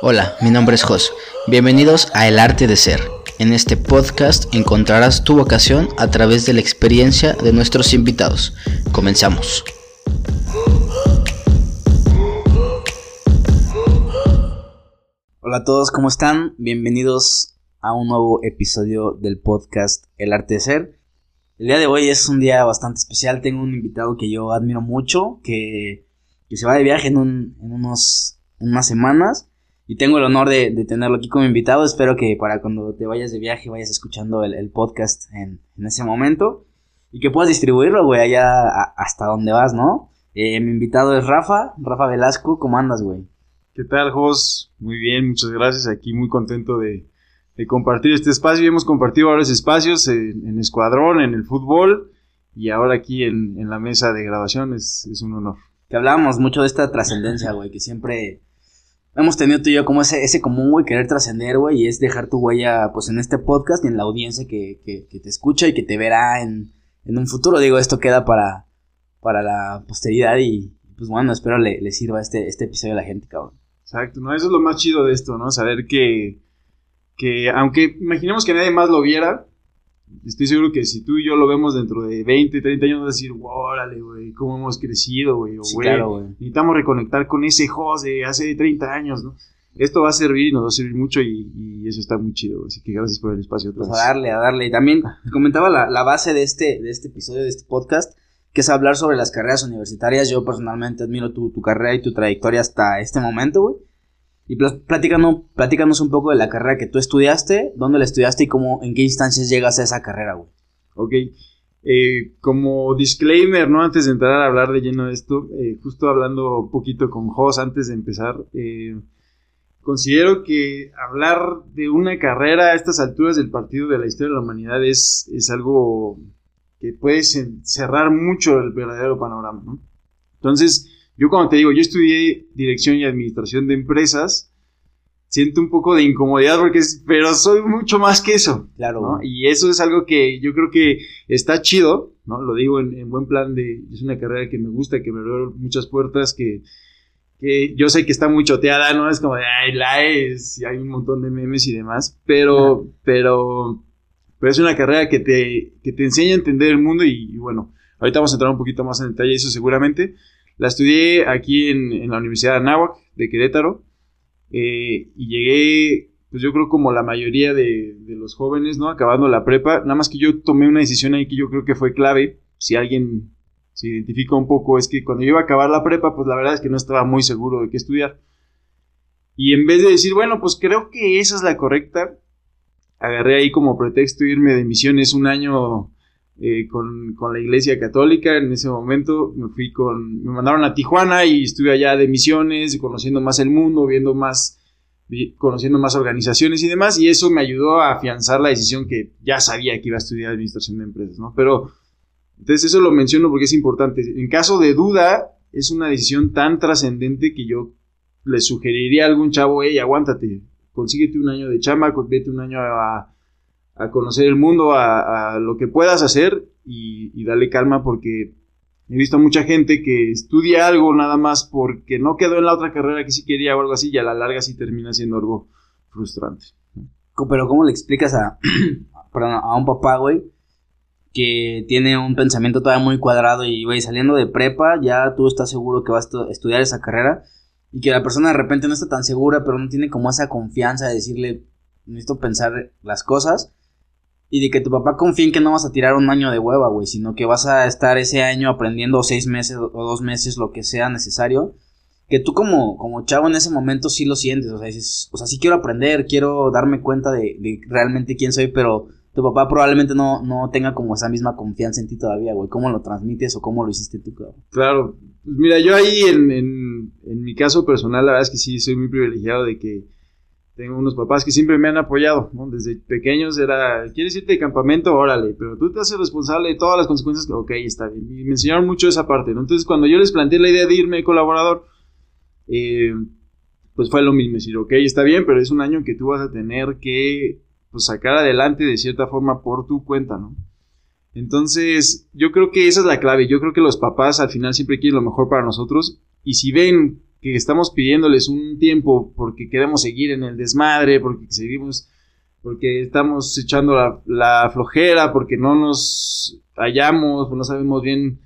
Hola, mi nombre es Jos. Bienvenidos a El Arte de Ser. En este podcast encontrarás tu vocación a través de la experiencia de nuestros invitados. Comenzamos. Hola a todos, ¿cómo están? Bienvenidos a un nuevo episodio del podcast El Arte de Ser. El día de hoy es un día bastante especial. Tengo un invitado que yo admiro mucho, que, se va de viaje en, en unos, unas semanas. Y tengo el honor de, tenerlo aquí como invitado. Espero que para cuando te vayas de viaje vayas escuchando el, podcast en, ese momento. Y que puedas distribuirlo, güey, allá hasta donde vas, ¿no? Eh, mi invitado es Rafa, Rafa Velasco. ¿Cómo andas, güey? ¿Qué tal, Jos? Muy bien, muchas gracias. Aquí muy contento de, compartir este espacio. Hemos compartido varios espacios en, Escuadrón, en el fútbol y ahora aquí en, la mesa de grabación. Es, es un honor. Que hablábamos mucho de esta trascendencia, güey, que siempre hemos tenido tú y yo como ese, ese común, güey, querer trascender, güey, y es dejar tu huella, pues, en este podcast y en la audiencia que, que, que te escucha y que te verá en, en, un futuro. Digo, esto queda para, para la posteridad y, pues, bueno, espero le, sirva este, este episodio a la gente, cabrón. Exacto, ¿no? Eso es lo más chido de esto, ¿no? Saber que, que aunque imaginemos que nadie más lo viera, estoy seguro que si tú y yo lo vemos dentro de 20, 30 años, vas a decir, órale, güey, cómo hemos crecido, güey, güey, necesitamos reconectar con ese José de hace 30 años, ¿no? Esto va a servir y nos va a servir mucho y, eso está muy chido, así que gracias por el espacio. Pues a darle, a darle. Y también comentaba la, la, base de este, de este episodio, de este podcast, que es hablar sobre las carreras universitarias. Yo personalmente admiro tu, tu carrera y tu trayectoria hasta este momento, güey. Y platícanos, platícanos un poco de la carrera que tú estudiaste, dónde la estudiaste y cómo, en qué instancias llegas a esa carrera, güey. Ok. Eh, como disclaimer, ¿no? Antes de entrar a hablar de lleno de esto, eh, justo hablando un poquito con Jos antes de empezar, eh, considero que hablar de una carrera a estas alturas del partido de la historia de la humanidad es, es algo que puede cerrar mucho el verdadero panorama, ¿no? Entonces, yo cuando te digo, yo estudié dirección y administración de empresas, siento un poco de incomodidad porque es, pero soy mucho más que eso. Claro. ¿no? Y eso es algo que yo creo que está chido, ¿no? Lo digo en, buen plan de, es una carrera que me gusta, que me abre muchas puertas, que, que yo sé que está muy choteada, ¿no? Es como de, ay, la es, y hay un montón de memes y demás, pero, pero, pero es una carrera que te, que te enseña a entender el mundo y, y bueno, ahorita vamos a entrar un poquito más en detalle eso seguramente, la estudié aquí en, la Universidad de Anáhuac, de Querétaro, eh, y llegué, pues yo creo como la mayoría de, los jóvenes, ¿no? Acabando la prepa, nada más que yo tomé una decisión ahí que yo creo que fue clave, si alguien se identifica un poco, es que cuando yo iba a acabar la prepa, pues la verdad es que no estaba muy seguro de qué estudiar. Y en vez de decir, bueno, pues creo que esa es la correcta, agarré ahí como pretexto irme de misiones un año eh, con, la iglesia católica. En ese momento me fui con, me mandaron a Tijuana y estuve allá de misiones, conociendo más el mundo, viendo más, conociendo más organizaciones y demás, y eso me ayudó a afianzar la decisión que ya sabía que iba a estudiar administración de empresas, ¿no? Pero, entonces eso lo menciono porque es importante. En caso de duda, es una decisión tan trascendente que yo le sugeriría a algún chavo, hey, aguántate, consíguete un año de chamba, vete un año a a conocer el mundo, a, lo que puedas hacer y, darle calma porque he visto mucha gente que estudia algo nada más porque no quedó en la otra carrera que sí quería o algo así y a la larga sí termina siendo algo frustrante. Pero ¿cómo le explicas a, a un papá, güey, que tiene un pensamiento todavía muy cuadrado y, güey, saliendo de prepa ya tú estás seguro que vas a estudiar esa carrera y que la persona de repente no está tan segura, pero no tiene como esa confianza de decirle, necesito pensar las cosas y de que tu papá confíe en que no vas a tirar un año de hueva, güey, sino que vas a estar ese año aprendiendo seis meses o dos meses, lo que sea necesario. Que tú como, como chavo en ese momento sí lo sientes, o sea, dices, o sea, sí quiero aprender, quiero darme cuenta de, realmente quién soy, pero tu papá probablemente no, no tenga como esa misma confianza en ti todavía, güey. ¿Cómo lo transmites o cómo lo hiciste tú, cabrón? Claro, mira, yo ahí en, en, en mi caso personal, la verdad es que sí soy muy privilegiado de que tengo unos papás que siempre me han apoyado, ¿no? Desde pequeños era, ¿quieres irte de campamento? Órale, pero tú te haces responsable de todas las consecuencias. Ok, está bien. Y me enseñaron mucho esa parte. Entonces, cuando yo les planteé la idea de irme de colaborador, eh, pues fue lo mismo, decir, ok, está bien, pero es un año que tú vas a tener que pues, sacar adelante de cierta forma por tu cuenta, ¿no? Entonces, yo creo que esa es la clave. Yo creo que los papás al final siempre quieren lo mejor para nosotros. Y si ven que estamos pidiéndoles un tiempo porque queremos seguir en el desmadre, porque seguimos, porque estamos echando la, flojera, porque no nos hallamos, no sabemos bien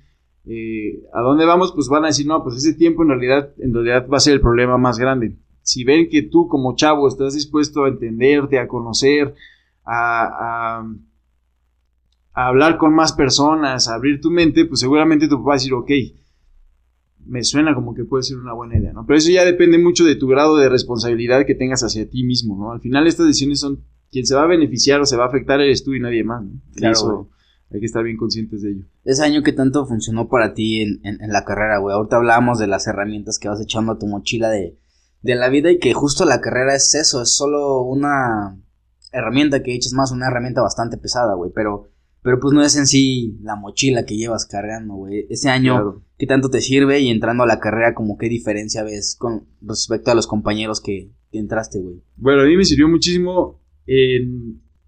eh, a dónde vamos, pues van a decir, no, pues ese tiempo en realidad, en realidad va a ser el problema más grande. Si ven que tú como chavo estás dispuesto a entenderte, a conocer, a, a hablar con más personas, a abrir tu mente, pues seguramente tu papá va a decir, ok, me suena como que puede ser una buena idea, ¿no? Pero eso ya depende mucho de tu grado de responsabilidad que tengas hacia ti mismo, ¿no? Al final estas decisiones son, quien se va a beneficiar o se va a afectar eres tú y nadie más, ¿no? Claro, eso hay que estar bien conscientes de ello. Ese año que tanto funcionó para ti en, la carrera, güey. Ahorita hablábamos de las herramientas que vas echando a tu mochila de, de la vida y que justo la carrera es eso, es solo una herramienta que echas más, una herramienta bastante pesada, güey, pero pero pues no es en sí la mochila que llevas cargando, güey. Ese año, ¿qué tanto te sirve? Y entrando a la carrera, como qué diferencia ves con respecto a los compañeros que, entraste, güey. Bueno, a mí me sirvió muchísimo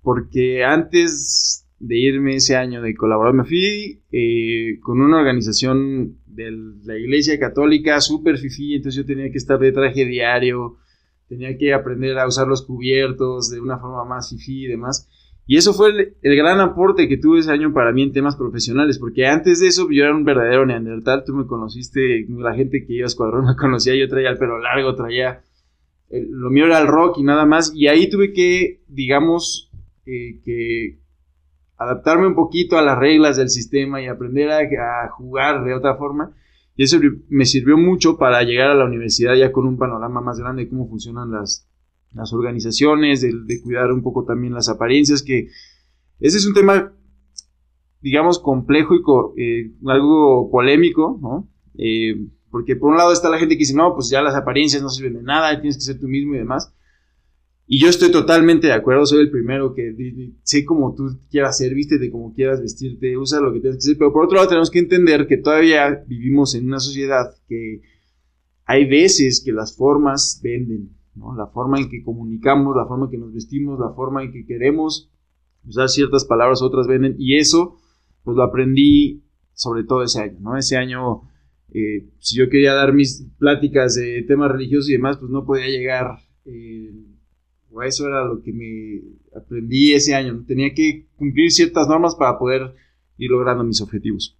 porque antes de irme ese año de colaborar, me fui eh, con una organización de la Iglesia Católica súper fifí, entonces yo tenía que estar de traje diario, tenía que aprender a usar los cubiertos de una forma más fifí y demás. Y eso fue el, gran aporte que tuve ese año para mí en temas profesionales, porque antes de eso yo era un verdadero neandertal, tú me conociste, la gente que iba a escuadrón me conocía, yo traía el pelo largo, traía, lo mío era el rock y nada más, y ahí tuve que, digamos, eh, que adaptarme un poquito a las reglas del sistema y aprender a, jugar de otra forma, y eso me sirvió mucho para llegar a la universidad ya con un panorama más grande de cómo funcionan las, las organizaciones, de, cuidar un poco también las apariencias, que ese es un tema, digamos, complejo y eh, algo polémico, ¿no? Eh, porque por un lado está la gente que dice, no, pues ya las apariencias no sirven de nada, tienes que ser tú mismo y demás. Y yo estoy totalmente de acuerdo, soy el primero que sé cómo tú quieras ser, vístete como quieras vestirte, usa lo que tienes que hacer, pero por otro lado tenemos que entender que todavía vivimos en una sociedad que hay veces que las formas venden, la forma en que comunicamos, la forma en que nos vestimos, la forma en que queremos usar ciertas palabras, otras venden, y eso pues lo aprendí sobre todo ese año, ¿no? Ese año, eh, si yo quería dar mis pláticas de temas religiosos y demás, pues no podía llegar, eh, o eso era lo que me aprendí ese año, tenía que cumplir ciertas normas para poder ir logrando mis objetivos.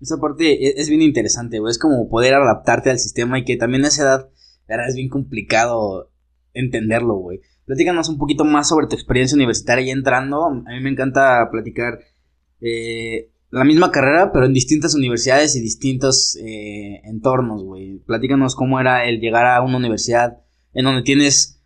Esa parte e-, es, bien interesante, es como poder adaptarte al sistema y que también a esa edad es bien complicado entenderlo, güey. Platícanos un poquito más sobre tu experiencia universitaria y entrando. A mí me encanta platicar eh, la misma carrera, pero en distintas universidades y distintos eh, entornos, güey. Platícanos cómo era el llegar a una universidad en donde tienes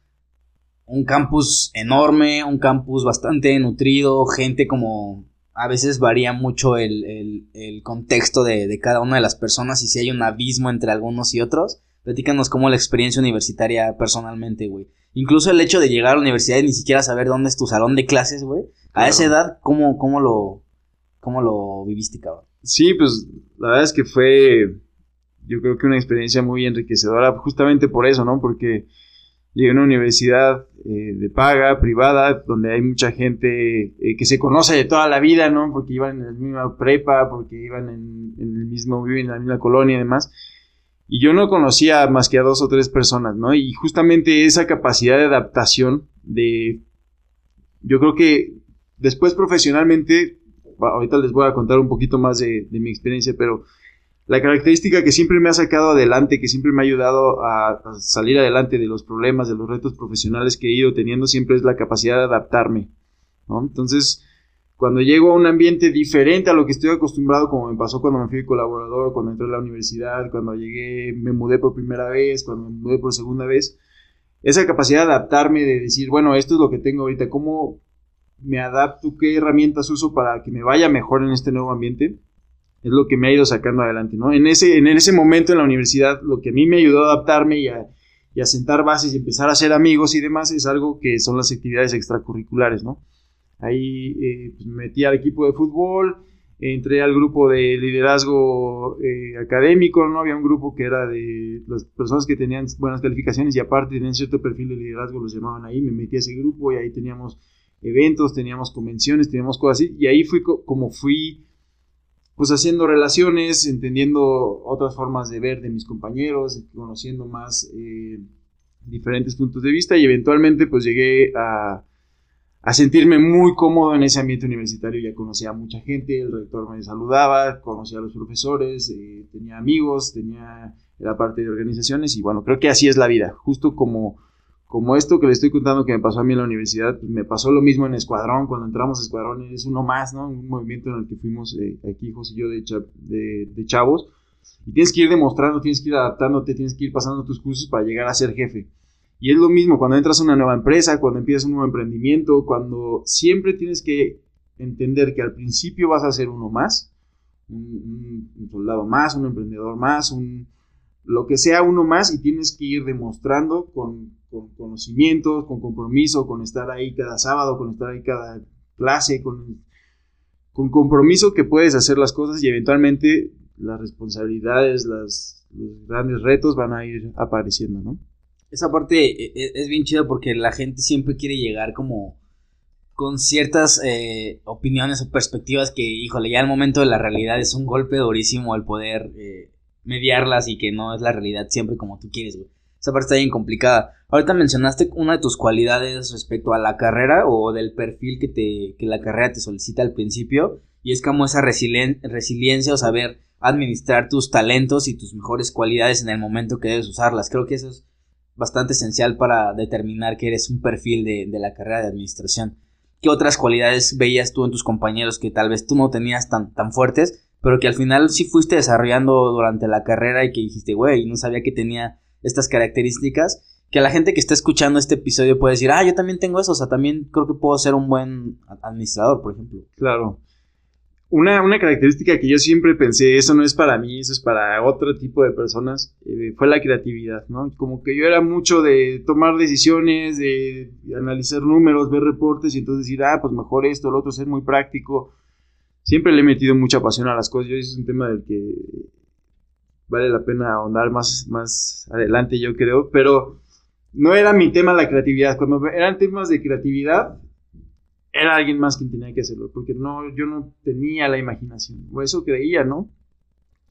un campus enorme, un campus bastante nutrido, gente como... A veces varía mucho el, contexto de, de cada una de las personas y si hay un abismo entre algunos y otros. Platícanos cómo la experiencia universitaria personalmente, güey. Incluso el hecho de llegar a la universidad y ni siquiera saber dónde es tu salón de clases, güey. A esa edad, ¿cómo, cómo, lo, ¿cómo lo viviste, cabrón? Sí, pues la verdad es que fue, yo creo que una experiencia muy enriquecedora, justamente por eso, ¿no? Porque llegué a una universidad eh, de paga, privada, donde hay mucha gente eh, que se conoce de toda la vida, ¿no? Porque iban en la misma prepa, porque iban en, en el mismo, viven en la misma colonia y demás. Y yo no conocía más que a dos o tres personas, ¿no? Y justamente esa capacidad de adaptación, de... Yo creo que después profesionalmente, ahorita les voy a contar un poquito más de, mi experiencia, pero la característica que siempre me ha sacado adelante, que siempre me ha ayudado a, a, salir adelante de los problemas, de los retos profesionales que he ido teniendo, siempre es la capacidad de adaptarme, ¿no? Entonces, cuando llego a un ambiente diferente a lo que estoy acostumbrado, como me pasó cuando me fui colaborador, cuando entré a la universidad, cuando llegué, me mudé por primera vez, cuando me mudé por segunda vez, esa capacidad de adaptarme, de decir, bueno, esto es lo que tengo ahorita, ¿cómo me adapto? ¿Qué herramientas uso para que me vaya mejor en este nuevo ambiente? Es lo que me ha ido sacando adelante, ¿no? En ese, en ese momento en la universidad, lo que a mí me ayudó a adaptarme y a, y a sentar bases y empezar a ser amigos y demás, es algo que son las actividades extracurriculares, ¿no? Ahí eh, pues, me metí al equipo de fútbol, entré al grupo de liderazgo eh, académico, ¿no? Había un grupo que era de las personas que tenían buenas calificaciones y aparte tenían cierto perfil de liderazgo, los llamaban ahí, me metí a ese grupo y ahí teníamos eventos, teníamos convenciones, teníamos cosas así, y ahí fui como fui pues haciendo relaciones, entendiendo otras formas de ver de mis compañeros, conociendo más eh, diferentes puntos de vista y eventualmente pues llegué a, a, sentirme muy cómodo en ese ambiente universitario. Ya conocía a mucha gente, el rector me saludaba, conocía a los profesores, eh, tenía amigos, tenía la parte de organizaciones y bueno, creo que así es la vida, justo como como esto que le estoy contando que me pasó a mí en la universidad, me pasó lo mismo en Escuadrón, cuando entramos a Escuadrón es uno más, ¿no? Un movimiento en el que fuimos eh, aquí, José y yo, de, de, chavos, y tienes que ir demostrando, tienes que ir adaptándote, tienes que ir pasando tus cursos para llegar a ser jefe. Y es lo mismo cuando entras a una nueva empresa, cuando empiezas un nuevo emprendimiento, cuando siempre tienes que entender que al principio vas a ser uno más, un, un soldado más, un emprendedor más, un, lo que sea uno más y tienes que ir demostrando con, con conocimientos, con compromiso, con estar ahí cada sábado, con estar ahí cada clase, con, con compromiso que puedes hacer las cosas y eventualmente las responsabilidades, las, los grandes retos van a ir apareciendo, ¿no? Esa parte e, e, es, bien chida porque la gente siempre quiere llegar como con ciertas eh, opiniones o perspectivas que, híjole, ya el momento de la realidad es un golpe durísimo el poder eh, mediarlas y que no es la realidad siempre como tú quieres, güey. Esa parte está bien complicada. Ahorita mencionaste una de tus cualidades respecto a la carrera o del perfil que, te, que la carrera te solicita al principio. Y es como esa resiliencia o saber administrar tus talentos y tus mejores cualidades en el momento que debes usarlas. Creo que eso es bastante esencial para determinar que eres un perfil de, de la carrera de administración. ¿Qué otras cualidades veías tú en tus compañeros que tal vez tú no tenías tan, tan fuertes, pero que al final sí fuiste desarrollando durante la carrera y que dijiste, güey, no sabía que tenía estas características, que la gente que está escuchando este episodio puede decir, ah, yo también tengo eso, o sea, también creo que puedo ser un buen administrador, por ejemplo. Claro. Una, una característica que yo siempre pensé, eso no es para mí, eso es para otro tipo de personas, eh, fue la creatividad, ¿no? Como que yo era mucho de tomar decisiones, de analizar números, ver reportes y entonces decir, ah, pues mejor esto, lo otro, ser muy práctico. Siempre le he metido mucha pasión a las cosas, yo es un tema del que vale la pena ahondar más, más adelante, yo creo, pero no era mi tema la creatividad. Cuando eran temas de creatividad, era alguien más quien tenía que hacerlo, porque no, yo no tenía la imaginación, o eso creía, ¿no?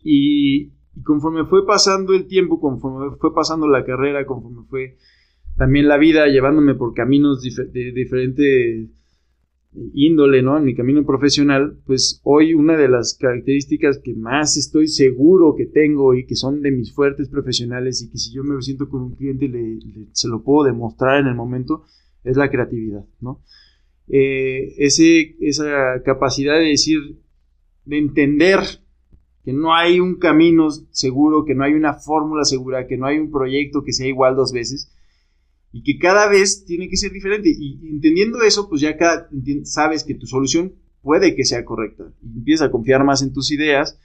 Y, conforme fue pasando el tiempo, conforme fue pasando la carrera, conforme fue también la vida llevándome por caminos de diferentes índole, ¿no? En mi camino profesional, pues hoy una de las características que más estoy seguro que tengo y que son de mis fuertes profesionales y que si yo me siento con un cliente le, se lo puedo demostrar en el momento, es la creatividad, ¿no? Eh, ese, esa capacidad de decir, de entender que no hay un camino seguro, que no hay una fórmula segura, que no hay un proyecto que sea igual dos veces, y que cada vez tiene que ser diferente. Y entendiendo eso, pues ya cada, sabes que tu solución puede que sea correcta. Empiezas a confiar más en tus ideas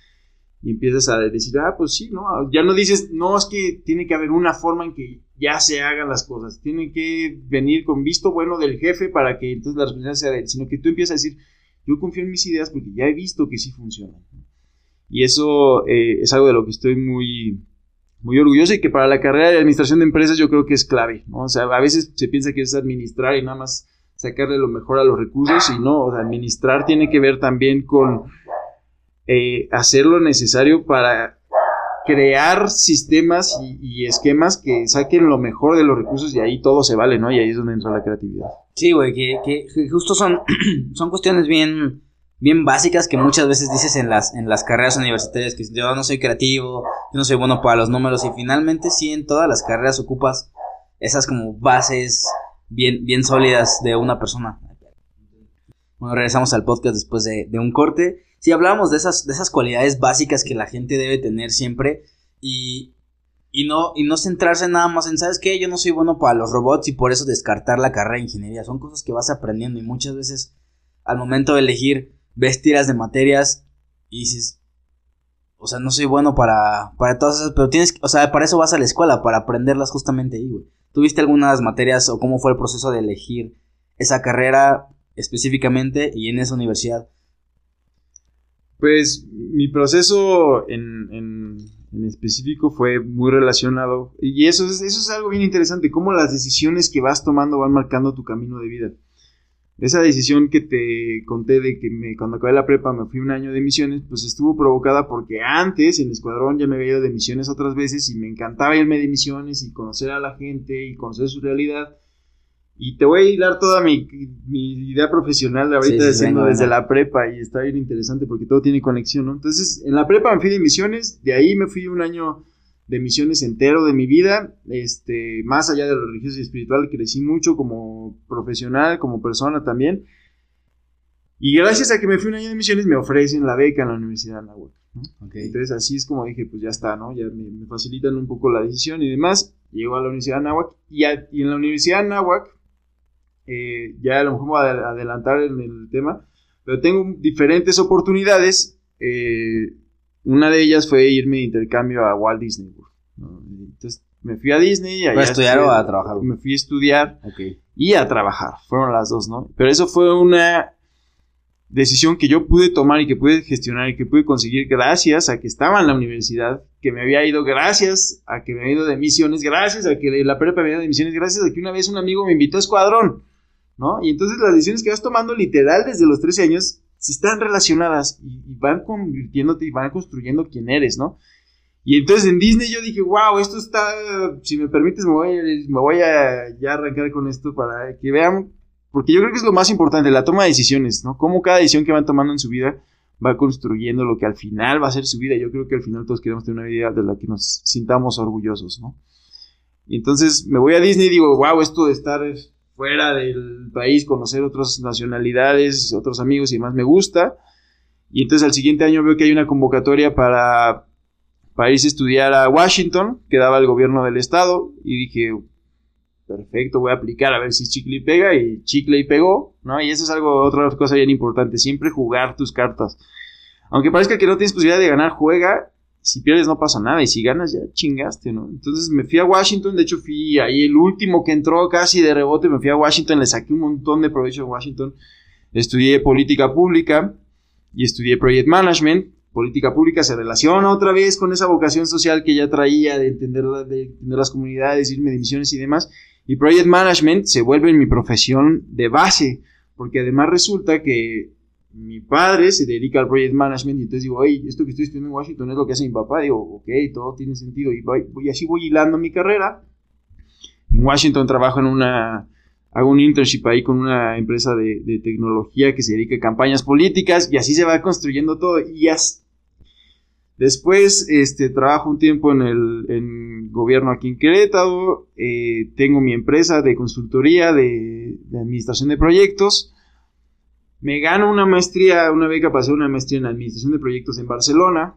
y empiezas a decir, ah, pues sí, ¿no? Ya no dices, no, es que tiene que haber una forma en que ya se hagan las cosas. Tiene que venir con visto bueno del jefe para que entonces la responsabilidad sea de él. Sino que tú empiezas a decir, yo confío en mis ideas porque ya he visto que sí funcionan. Y eso eh, es algo de lo que estoy muy, muy orgulloso y que para la carrera de administración de empresas yo creo que es clave, ¿no? O sea, a veces se piensa que es administrar y nada más sacarle lo mejor a los recursos y no, o sea, administrar tiene que ver también con eh, hacer lo necesario para crear sistemas y, esquemas que saquen lo mejor de los recursos y ahí todo se vale, ¿no? Y ahí es donde entra la creatividad. Sí, güey, que, que, justo son, son cuestiones bien bien básicas que muchas veces dices en las, en las carreras universitarias, que yo no soy creativo, yo no soy bueno para los números, y finalmente sí en todas las carreras ocupas esas como bases bien, bien sólidas de una persona. Bueno, regresamos al podcast después de, un corte. Sí, hablábamos de esas, de esas cualidades básicas que la gente debe tener siempre y, y, no, y no centrarse nada más en, ¿sabes qué? Yo no soy bueno para los robots y por eso descartar la carrera de ingeniería. Son cosas que vas aprendiendo y muchas veces al momento de elegir ves tiras de materias y dices, o sea, no soy bueno para, para todas esas, pero tienes, o sea, para eso vas a la escuela, para aprenderlas justamente ahí, güey. ¿Tuviste algunas materias o cómo fue el proceso de elegir esa carrera específicamente y en esa universidad? Pues mi proceso en, en, en específico fue muy relacionado, y eso es, eso es algo bien interesante, cómo las decisiones que vas tomando van marcando tu camino de vida. esa decisión que te conté de que me, cuando acabé la prepa me fui un año de misiones, pues estuvo provocada porque antes en escuadrón ya me había ido de misiones otras veces y me encantaba irme de misiones y conocer a la gente y conocer su realidad. Y te voy a hilar toda mi, idea profesional de ahorita desde la prepa y está bien interesante porque todo tiene conexión, ¿no? Entonces, en la prepa me fui de misiones, de ahí me fui un año de misiones entero de mi vida, este, más allá de lo religioso y espiritual, crecí mucho como profesional, como persona también. Y gracias a que me fui un año de misiones, me ofrecen la beca en la Universidad de Anáhuac. Entonces así es como dije, pues ya está, ¿no? Ya me, facilitan un poco la decisión y demás. Llego a la Universidad de Anáhuac y, en la Universidad de Anáhuac, eh, ya a lo mejor voy a adelantar en el tema, pero tengo diferentes oportunidades. Eh, una de ellas fue irme de intercambio a Walt Disney World. Entonces me fui a Disney. ¿A estudiar o a trabajar? Me fui a estudiar y a trabajar. Fueron las dos, ¿no? Pero eso fue una decisión que yo pude tomar y que pude gestionar y que pude conseguir gracias a que estaba en la universidad, que me había ido gracias a que me había ido de misiones, gracias a que la prepa me había ido de misiones, gracias a que una vez un amigo me invitó a Escuadrón, ¿no? Y entonces las decisiones que vas tomando literal desde los 13 años si están relacionadas y, van convirtiéndote y van construyendo quién eres, ¿no? Y entonces en Disney yo dije, wow, esto está, si me permites, me voy, me voy a ya arrancar con esto para que vean, porque yo creo que es lo más importante, la toma de decisiones, ¿no? Cómo cada decisión que van tomando en su vida va construyendo lo que al final va a ser su vida. Yo creo que al final todos queremos tener una vida de la que nos sintamos orgullosos, ¿no? Y entonces me voy a Disney y digo, wow, esto de estar fuera del país, conocer otras nacionalidades, otros amigos y demás, me gusta. Y entonces al siguiente año veo que hay una convocatoria para, para irse a estudiar a Washington, que daba el gobierno del estado, y dije, perfecto, voy a aplicar a ver si chicle pega, y chicle y pegó, ¿no? Y eso es algo, otra cosa bien importante, siempre jugar tus cartas. Aunque parezca que no tienes posibilidad de ganar, juega si pierdes no pasa nada y si ganas ya chingaste, ¿no? Entonces me fui a Washington, de hecho fui ahí el último que entró casi de rebote, me fui a Washington, le saqué un montón de provecho a Washington, estudié política pública y estudié project management. Política pública se relaciona otra vez con esa vocación social que ya traía de entender, de entender las comunidades, irme de misiones y demás. Y project management se vuelve mi profesión de base, porque además resulta que mi padre se dedica al project management y entonces digo, hey, esto que estoy estudiando en Washington es lo que hace mi papá. Digo, ok, todo tiene sentido. Y, voy, así voy hilando mi carrera. En Washington trabajo en una, hago un internship ahí con una empresa de, tecnología que se dedica a campañas políticas y así se va construyendo todo. Y Después este, trabajo un tiempo en el gobierno aquí en Querétaro, eh, tengo mi empresa de consultoría, de administración de proyectos me gano una maestría, una beca para hacer una maestría en administración de proyectos en Barcelona.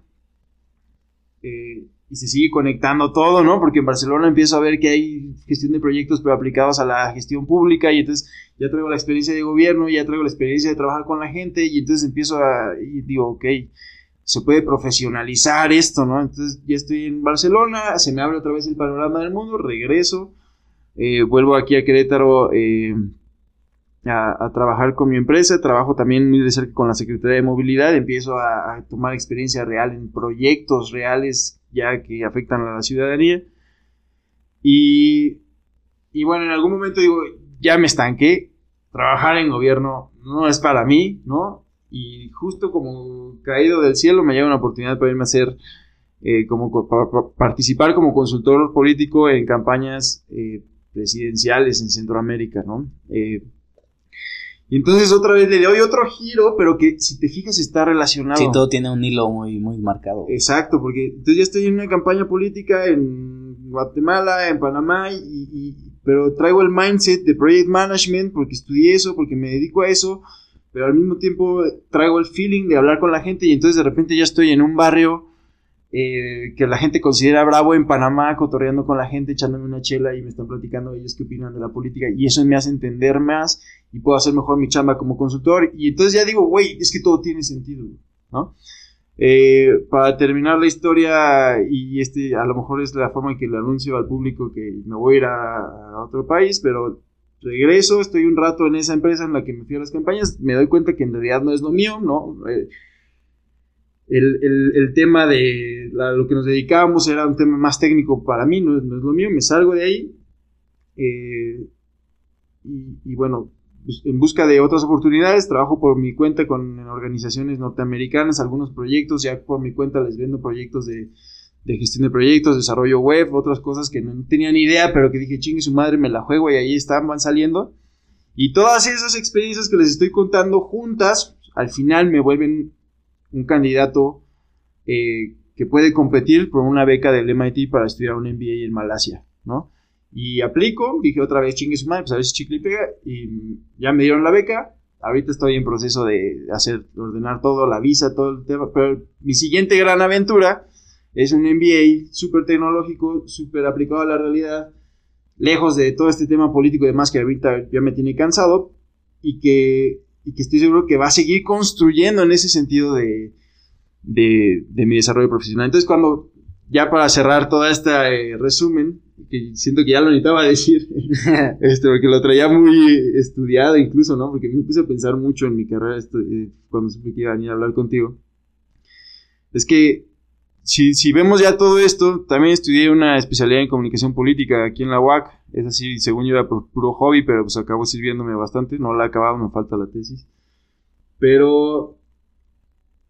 Eh, y se sigue conectando todo, ¿no? Porque en Barcelona empiezo a ver que hay gestión de proyectos, pero aplicados a la gestión pública, y entonces ya traigo la experiencia de gobierno, ya traigo la experiencia de trabajar con la gente, y entonces empiezo a, y digo, ok, se puede profesionalizar esto, ¿no? Entonces ya estoy en Barcelona, se me abre otra vez el panorama del mundo, regreso, eh, vuelvo aquí a Querétaro, eh, a, trabajar con mi empresa, trabajo también muy de cerca con la Secretaría de Movilidad, empiezo a, tomar experiencia real en proyectos reales ya que afectan a la ciudadanía. Y, y bueno, en algún momento digo, ya me estanqué, trabajar en gobierno no es para mí, ¿no? Y justo como caído del cielo me llega una oportunidad para irme a hacer, eh, como participar como consultor político en campañas eh, presidenciales en Centroamérica, ¿no? Eh, y entonces otra vez le doy otro giro, pero que si te fijas está relacionado. Sí, todo tiene un hilo muy, muy marcado. Exacto, porque entonces ya estoy en una campaña política en Guatemala, en Panamá, y, pero traigo el mindset de project management porque estudié eso, porque me dedico a eso, pero al mismo tiempo traigo el feeling de hablar con la gente y entonces de repente ya estoy en un barrio eh, que la gente considera bravo en Panamá, cotorreando con la gente, echándome una chela y me están platicando ellos qué opinan de la política y eso me hace entender más y puedo hacer mejor mi chamba como consultor y entonces ya digo, güey, es que todo tiene sentido, ¿no? Eh, para terminar la historia y este a lo mejor es la forma en que le anuncio al público que me voy a ir a, otro país, pero regreso, estoy un rato en esa empresa en la que me fui a las campañas, me doy cuenta que en realidad no es lo mío, ¿no? Eh, el, tema de lo que nos dedicábamos era un tema más técnico para mí, no, es lo mío, me salgo de ahí. Eh, y, bueno, pues, en busca de otras oportunidades, trabajo por mi cuenta con organizaciones norteamericanas, algunos proyectos, ya por mi cuenta les vendo proyectos de, de gestión de proyectos, desarrollo web, otras cosas que no tenía ni idea, pero que dije, chingue su madre, me la juego y ahí están, van saliendo. Y todas esas experiencias que les estoy contando juntas, al final me vuelven un candidato eh, que puede competir por una beca del MIT para estudiar un MBA en Malasia, ¿no? Y aplico, dije otra vez chingue su madre, pues a si chicle y pega, y ya me dieron la beca. Ahorita estoy en proceso de hacer, ordenar todo, la visa, todo el tema, pero mi siguiente gran aventura es un MBA súper tecnológico, súper aplicado a la realidad, lejos de todo este tema político y demás que ahorita ya me tiene cansado y que, y que estoy seguro que va a seguir construyendo en ese sentido de, de, mi desarrollo profesional. Entonces, cuando, ya para cerrar todo este resumen, que siento que ya lo necesitaba decir, este, porque lo traía muy estudiado incluso, ¿no? Porque me puse a pensar mucho en mi carrera eh, cuando supe que iba a venir a hablar contigo. Es que si, si vemos ya todo esto, también estudié una especialidad en comunicación política aquí en la UAC. Es así, según yo era por puro hobby, pero pues acabó sirviéndome bastante. No la he acabado, me falta la tesis. Pero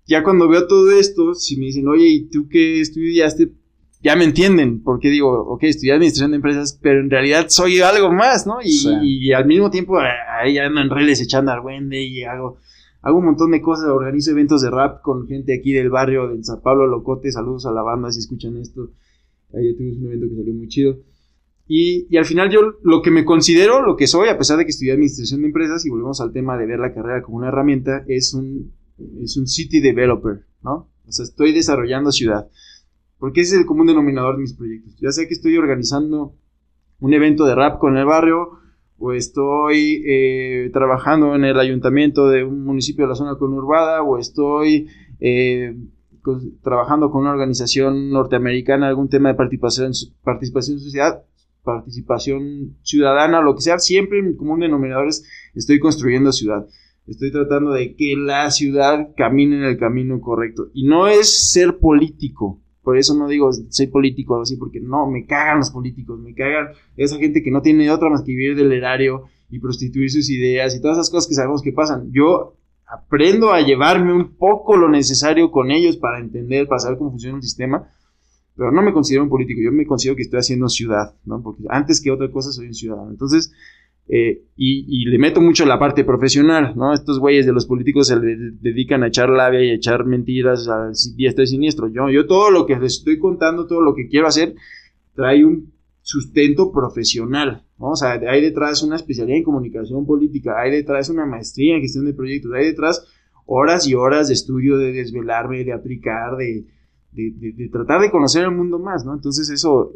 ya cuando veo todo esto, si me dicen, oye, ¿y tú qué estudiaste? Ya me entienden, porque digo, ok, estudié administración de empresas, pero en realidad soy algo más, ¿no? Y, y al mismo tiempo ahí ando en redes echando al y hago hago un montón de cosas, organizo eventos de rap con gente aquí del barrio de San Pablo Locote, saludos a la banda si escuchan esto. Ayer tuvimos un evento que salió muy chido. Y, al final yo lo que me considero, lo que soy, a pesar de que estudié administración de empresas, y volvemos al tema de ver la carrera como una herramienta, es un, es un city developer, ¿no? O sea, estoy desarrollando ciudad. Porque ese es el común denominador de mis proyectos. Ya sea que estoy organizando un evento de rap con el barrio, o estoy eh, trabajando en el ayuntamiento de un municipio de la zona conurbada, o estoy eh, trabajando con una organización norteamericana, algún tema de participación, participación sociedad, participación ciudadana, lo que sea, siempre en común denominador es estoy construyendo ciudad. Estoy tratando de que la ciudad camine en el camino correcto. Y no es ser político, por eso no digo soy político o así, porque no, me cagan los políticos, me cagan esa gente que no tiene otra más que vivir del erario y prostituir sus ideas y todas esas cosas que sabemos que pasan. Yo aprendo a llevarme un poco lo necesario con ellos para entender, para saber cómo funciona el sistema, pero no me considero un político, yo me considero que estoy haciendo ciudad, ¿no? Porque antes que otra cosa soy un ciudadano. Entonces, eh, y, le meto mucho la parte profesional, ¿no? Estos güeyes de los políticos se dedican a echar labia y a echar mentiras a diestra y siniestro. Yo, yo todo lo que les estoy contando, todo lo que quiero hacer, trae un sustento profesional, ¿no? O sea, hay detrás una especialidad en comunicación política, hay detrás una maestría en gestión de proyectos, hay detrás horas y horas de estudio, de desvelarme, de aplicar, de, de, de tratar de conocer el mundo más, ¿no? Entonces eso,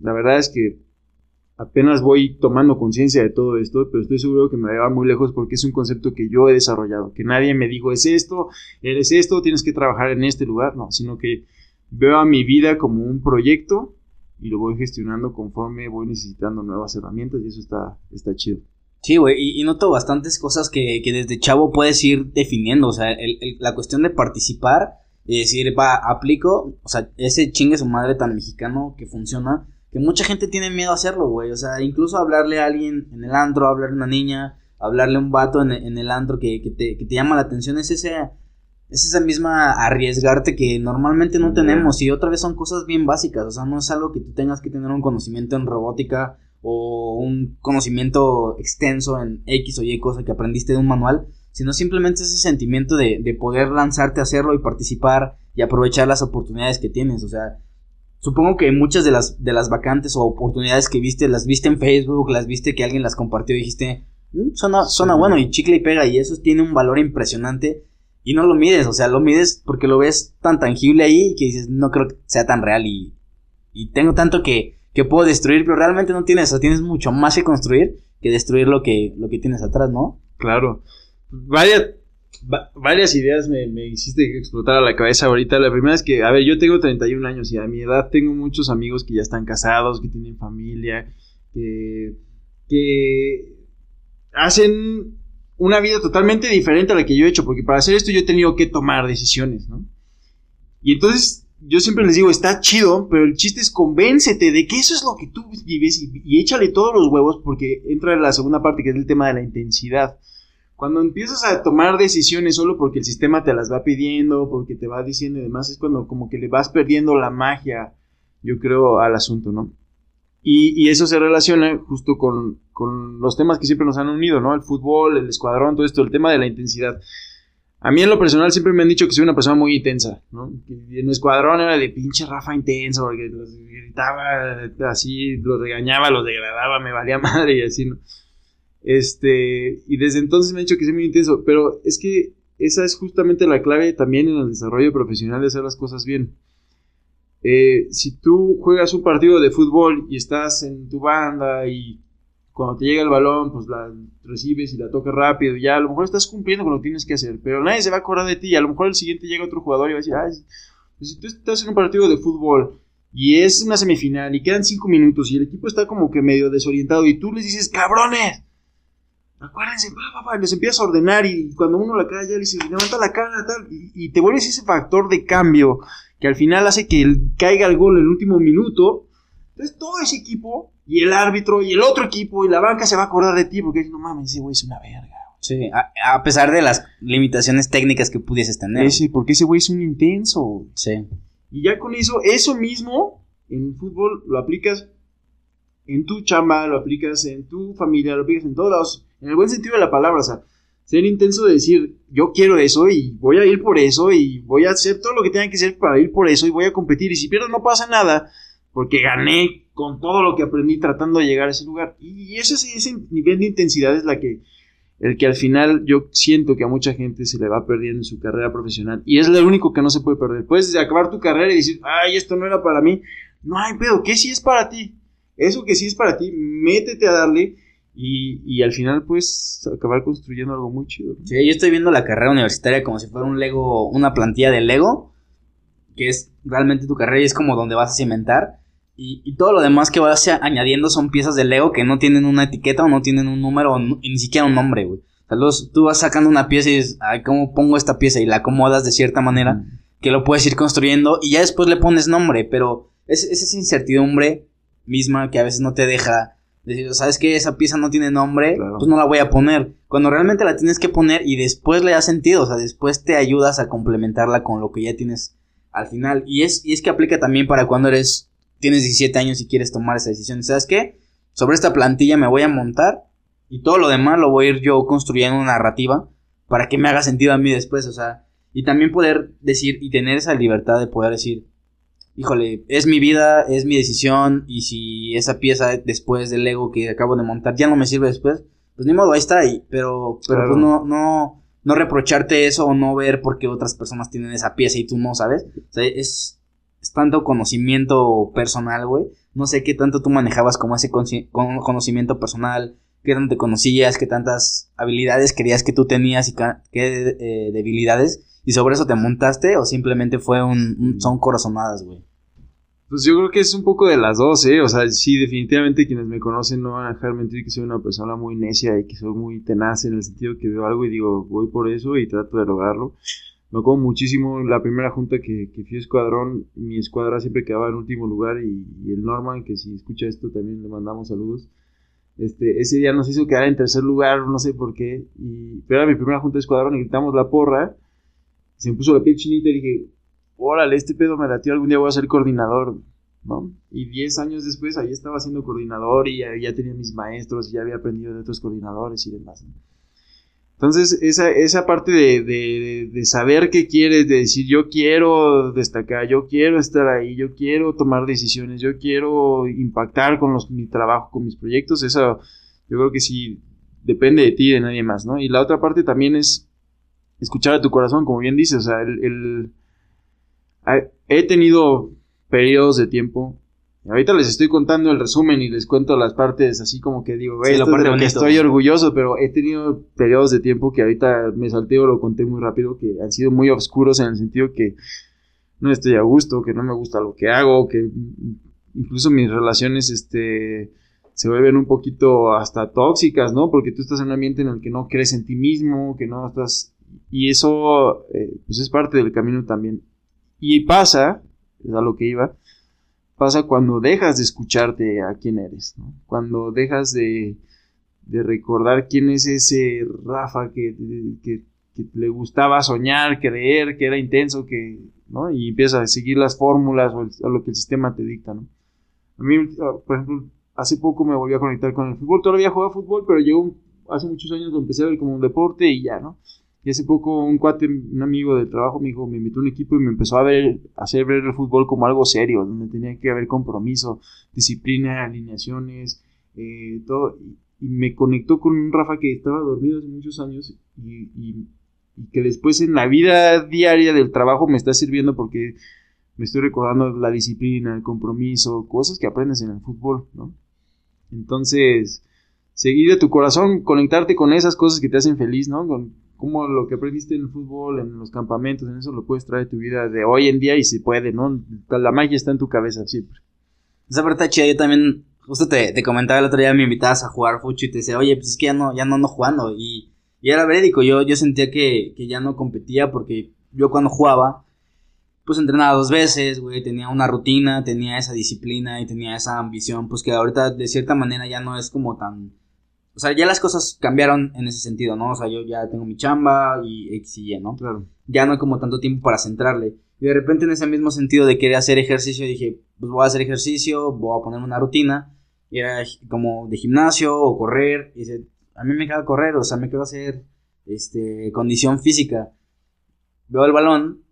la verdad es que apenas voy tomando conciencia de todo esto, pero estoy seguro que me va a llevar muy lejos porque es un concepto que yo he desarrollado, que nadie me dijo es esto, eres esto, tienes que trabajar en este lugar, no, sino que veo a mi vida como un proyecto y lo voy gestionando conforme voy necesitando nuevas herramientas y eso está, está chido. Sí, güey, y, noto bastantes cosas que, que, desde chavo puedes ir definiendo, o sea, la cuestión de participar y decir, va, aplico, o sea, ese chingue su madre tan mexicano que funciona, que mucha gente tiene miedo a hacerlo, güey. O sea, incluso hablarle a alguien en el andro, hablarle a una niña, hablarle a un vato en, el andro que, te, que, te, llama la atención, es ese, es esa misma arriesgarte que normalmente no tenemos. Y otra vez son cosas bien básicas, o sea, no es algo que tú tengas que tener un conocimiento en robótica o un conocimiento extenso en X o Y cosa que aprendiste de un manual, sino simplemente ese sentimiento de, de poder lanzarte a hacerlo y participar y aprovechar las oportunidades que tienes, o sea, Supongo que muchas de las, de las vacantes o oportunidades que viste, las viste en Facebook, las viste que alguien las compartió y dijiste, mm, suena, bueno y chicle y pega y eso tiene un valor impresionante y no lo mides, o sea, lo mides porque lo ves tan tangible ahí que dices, no creo que sea tan real y, y tengo tanto que, que puedo destruir, pero realmente no tienes, o tienes mucho más que construir que destruir lo que, lo que tienes atrás, ¿no? Claro. Vaya, varias ideas me, me, hiciste explotar a la cabeza ahorita. La primera es que, a ver, yo tengo 31 años y a mi edad tengo muchos amigos que ya están casados, que tienen familia, que, que hacen una vida totalmente diferente a la que yo he hecho, porque para hacer esto yo he tenido que tomar decisiones, ¿no? Y entonces yo siempre les digo, está chido, pero el chiste es convéncete de que eso es lo que tú vives y, y échale todos los huevos porque entra en la segunda parte que es el tema de la intensidad. Cuando empiezas a tomar decisiones solo porque el sistema te las va pidiendo, porque te va diciendo y demás, es cuando como que le vas perdiendo la magia, yo creo, al asunto, ¿no? Y, eso se relaciona justo con, con, los temas que siempre nos han unido, ¿no? El fútbol, el escuadrón, todo esto, el tema de la intensidad. A mí en lo personal siempre me han dicho que soy una persona muy intensa, ¿no? en el escuadrón era de pinche Rafa intenso, porque los gritaba así, los regañaba, los degradaba, me valía madre y así, ¿no? Este, y desde entonces me han dicho que soy muy intenso, pero es que esa es justamente la clave también en el desarrollo profesional de hacer las cosas bien. Eh, si tú juegas un partido de fútbol y estás en tu banda y cuando te llega el balón, pues la recibes y la tocas rápido, y ya a lo mejor estás cumpliendo con lo que tienes que hacer, pero nadie se va a acordar de ti, y a lo mejor el siguiente llega otro jugador y va a decir, ay, pues si tú estás en un partido de fútbol y es una semifinal y quedan cinco minutos y el equipo está como que medio desorientado y tú les dices, cabrones, acuérdense, papá, les empiezas a ordenar y cuando uno la cae ya le dices, levanta la cara, tal, y, y te vuelves ese factor de cambio que al final hace que caiga el gol en el último minuto. Entonces todo ese equipo y el árbitro y el otro equipo y la banca se va a acordar de ti porque no mames, ese güey es una verga. Sí, a, pesar de las limitaciones técnicas que pudieses tener. Sí, porque ese güey es un intenso. Sí. Y ya con eso, eso mismo en fútbol lo aplicas en tu chamba, lo aplicas en tu familia, lo aplicas en todos lados, en el buen sentido de la palabra, o sea, ser intenso de decir, yo quiero eso y voy a ir por eso y voy a hacer todo lo que tenga que hacer para ir por eso y voy a competir y si pierdo no pasa nada, porque gané con todo lo que aprendí tratando de llegar a ese lugar. Y ese, ese nivel de intensidad es la que, el que al final yo siento que a mucha gente se le va perdiendo en su carrera profesional. Y es lo único que no se puede perder. Puedes acabar tu carrera y decir, ay, esto no era para mí. No hay pedo, ¿qué sí es para ti? Eso que sí es para ti, métete a darle. Y, y, al final, pues, acabar construyendo algo muy chido. Sí, yo estoy viendo la carrera universitaria como si fuera un Lego, una plantilla de Lego, que es realmente tu carrera y es como donde vas a cimentar. Y, todo lo demás que vas añadiendo son piezas de Lego que no tienen una etiqueta o no tienen un número o ni siquiera un nombre, güey. O sea, tú vas sacando una pieza y dices, ay, ¿cómo pongo esta pieza? Y la acomodas de cierta manera que lo puedes ir construyendo y ya después le pones nombre, pero es, esa incertidumbre misma que a veces no te deja decir, ¿sabes qué? Esa pieza no tiene nombre, pues no la voy a poner. Cuando realmente la tienes que poner y después le da sentido, o sea, después te ayudas a complementarla con lo que ya tienes al final. Y es, y es que aplica también para cuando eres tienes 17 años y quieres tomar esa decisión. ¿Sabes qué? Sobre esta plantilla me voy a montar y todo lo demás lo voy a ir yo construyendo una narrativa para que me haga sentido a mí después, o sea, y también poder decir y tener esa libertad de poder decir, híjole, es mi vida, es mi decisión y si esa pieza después del Lego que acabo de montar ya no me sirve después, pues ni modo, ahí está ahí, pero, pero pues no, no, no reprocharte eso o no ver por qué otras personas tienen esa pieza y tú no, ¿sabes? O sea, es, es tanto conocimiento personal, güey. No sé qué tanto tú manejabas como ese conocimiento personal, qué tanto te conocías, qué tantas habilidades creías que tú tenías y qué eh, debilidades. Y sobre eso te montaste o simplemente fue un, son corazonadas, güey. Pues yo creo que es un poco de las dos, ¿eh? O sea, sí, definitivamente quienes me conocen no van a dejar mentir que soy una persona muy necia y que soy muy tenaz en el sentido que veo algo y digo, voy por eso y trato de lograrlo me acuerdo muchísimo la primera junta que, que, fui a escuadrón, mi escuadra siempre quedaba en último lugar y, el Norman, que si escucha esto también le mandamos saludos. Este, ese día nos hizo quedar en tercer lugar, no sé por qué, y, pero era mi primera junta de escuadrón y gritamos la porra, se me puso la piel chinita y dije, órale, este pedo me latió, algún día voy a ser coordinador, ¿no? Y diez años después ahí estaba siendo coordinador y ya, ya tenía mis maestros y ya había aprendido de otros coordinadores y demás. Entonces, esa, esa parte de, de, saber qué quieres, de decir yo quiero destacar, yo quiero estar ahí, yo quiero tomar decisiones, yo quiero impactar con los, mi trabajo, con mis proyectos, eso yo creo que sí depende de ti y de nadie más, ¿no? Y la otra parte también es escuchar a tu corazón, como bien dices, o sea, el, he tenido periodos de tiempo Ahorita les estoy contando el resumen y les cuento las partes así como que digo, güey, la parte que estoy orgulloso, pero he tenido periodos de tiempo que ahorita me salteo, lo conté muy rápido, que han sido muy oscuros en el sentido que no estoy a gusto, que no me gusta lo que hago, que incluso mis relaciones este se vuelven un poquito hasta tóxicas, ¿no? Porque tú estás en un ambiente en el que no crees en ti mismo, que no estás y eso eh, pues es parte del camino también. Y pasa es a lo que iba, pasa cuando dejas de escucharte a quién eres, ¿no? Cuando dejas de, de recordar quién es ese Rafa que, que, le gustaba soñar, creer, que era intenso, que, ¿no? Y empiezas a seguir las fórmulas o, lo que el sistema te dicta, ¿no? A mí, por ejemplo, hace poco me volví a conectar con el fútbol, todavía jugaba fútbol, pero llegó hace muchos años lo empecé a ver como un deporte y ya, ¿no? Y hace poco un cuate, un amigo del trabajo me dijo, me invitó a un equipo y me empezó a ver, a hacer ver el fútbol como algo serio, donde tenía que haber compromiso, disciplina, alineaciones, eh, todo. Y, me conectó con un Rafa que estaba dormido hace muchos años y, y, que después en la vida diaria del trabajo me está sirviendo porque me estoy recordando la disciplina, el compromiso, cosas que aprendes en el fútbol, ¿no? Entonces, seguir de tu corazón, conectarte con esas cosas que te hacen feliz, ¿no? Con cómo lo que aprendiste en el fútbol, en los campamentos, en eso lo puedes traer a tu vida de hoy en día y se puede, ¿no? La magia está en tu cabeza siempre. Esa parte chida, yo también, justo te, te, comentaba el otro día, me invitabas a jugar fucho y te decía, oye, pues es que ya no, ya no ando jugando. Y, y era verídico, yo, yo sentía que, que ya no competía porque yo cuando jugaba, pues entrenaba dos veces, güey, tenía una rutina, tenía esa disciplina y tenía esa ambición, pues que ahorita de cierta manera ya no es como tan o sea, ya las cosas cambiaron en ese sentido, ¿no? O sea, yo ya tengo mi chamba y X y Y, ¿no? Claro. Ya no hay como tanto tiempo para centrarle. Y de repente en ese mismo sentido de querer hacer ejercicio, dije, pues voy a hacer ejercicio, voy a ponerme una rutina. Y era como de gimnasio o correr. Y dice, a mí me queda correr, o sea, me queda hacer este, condición física. Veo el balón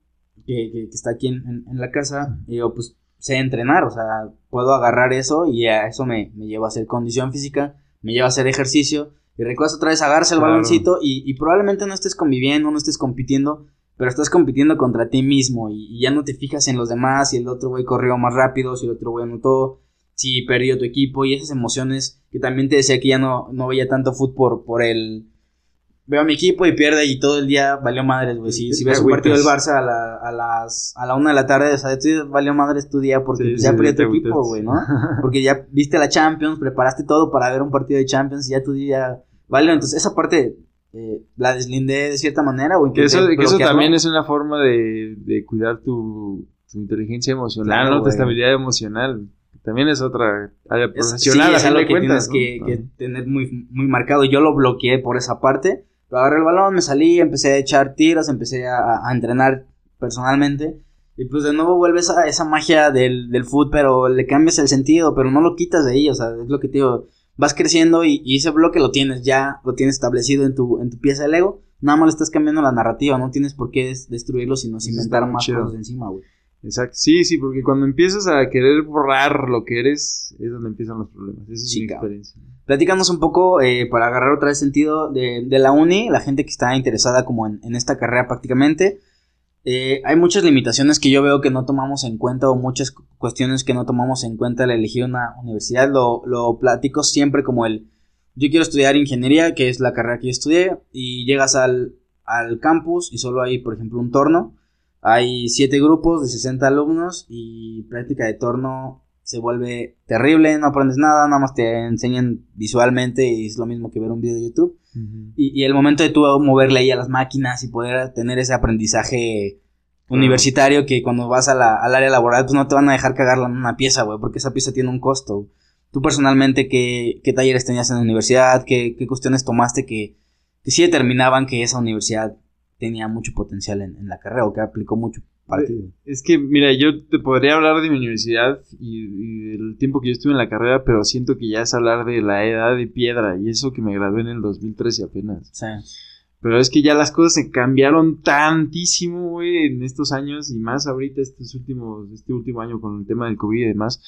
que, que, está aquí en, en, la casa y digo, pues sé entrenar, o sea, puedo agarrar eso y a eso me, me lleva a hacer condición física me lleva a hacer ejercicio y recuerdas otra vez agarras el baloncito y, probablemente no estés conviviendo, no estés compitiendo, pero estás compitiendo contra ti mismo y, ya no te fijas en los demás, si el otro güey corrió más rápido, si el otro güey anotó, si perdió tu equipo y esas emociones que también te decía que ya no, no veía tanto fútbol por el veo a mi equipo y pierde y todo el día valió madres, güey. Si, si ves un partido del Barça a, la, a las a la una de la tarde, o sea, valió madres tu día porque ya perdió tu equipo, güey, ¿no? Porque ya viste la Champions, preparaste todo para ver un partido de Champions y ya tu día valió. Entonces, esa parte eh, la deslindé de cierta manera o que eso, que eso también es una forma de, de cuidar tu, tu inteligencia emocional, ¿no? Tu estabilidad emocional también es otra área profesional. Es, sí, es algo que tienes que, que, tener muy, muy marcado. Yo lo bloqueé por esa parte agarré el balón, me salí, empecé a echar tiros, empecé a, entrenar personalmente. Y pues de nuevo vuelves a esa magia del, del fútbol, pero le cambias el sentido, pero no lo quitas de ahí, o sea, es lo que te digo. Vas creciendo y, ese bloque lo tienes ya, lo tienes establecido en tu, en tu pieza de Lego. Nada más le estás cambiando la narrativa, no tienes por qué destruirlo, sino inventar más cosas encima, güey. Exacto, sí, sí, porque cuando empiezas a querer borrar lo que eres, es donde empiezan los problemas. Esa es mi experiencia. Platícanos un poco, eh, para agarrar otra vez sentido, de, la uni, la gente que está interesada como en, esta carrera prácticamente. Eh, hay muchas limitaciones que yo veo que no tomamos en cuenta o muchas cuestiones que no tomamos en cuenta al elegir una universidad. Lo, lo platico siempre como el, yo quiero estudiar ingeniería, que es la carrera que yo estudié, y llegas al, al campus y solo hay, por ejemplo, un torno. Hay siete grupos de 60 alumnos y práctica de torno se vuelve terrible, no aprendes nada, nada más te enseñan visualmente y es lo mismo que ver un video de YouTube. y, el momento de tú moverle ahí a las máquinas y poder tener ese aprendizaje universitario que cuando vas a la, al área laboral pues no te van a dejar cagarla en una pieza, güey, porque esa pieza tiene un costo. Tú personalmente, ¿qué, qué talleres tenías en la universidad? ¿Qué, qué cuestiones tomaste que, que sí determinaban que esa universidad tenía mucho potencial en, en la carrera o que aplicó mucho es que, mira, yo te podría hablar de mi universidad y, del tiempo que yo estuve en la carrera, pero siento que ya es hablar de la edad de piedra y eso que me gradué en el 2013 apenas. Sí. Pero es que ya las cosas se cambiaron tantísimo, güey, en estos años y más ahorita, estos últimos, este último año con el tema del COVID y demás,